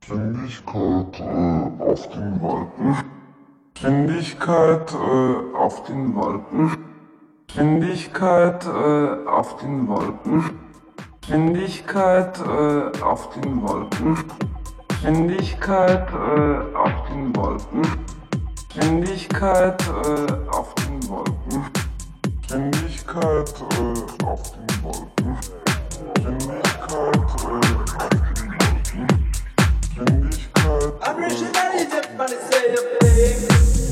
Geschwindigkeit äh, auf den Wolken. Geschwindigkeit äh, auf den Wolken. Geschwindigkeit äh, auf den Wolken. Geschwindigkeit äh, auf den Wolken. Geschwindigkeit äh, auf den Wolken. Geschwindigkeit äh, auf den Wolken. Geschwindigkeit äh, auf den Wolken. Geschwindigkeit äh, auf den Wolken. I'm rich and I need to money, say a baby.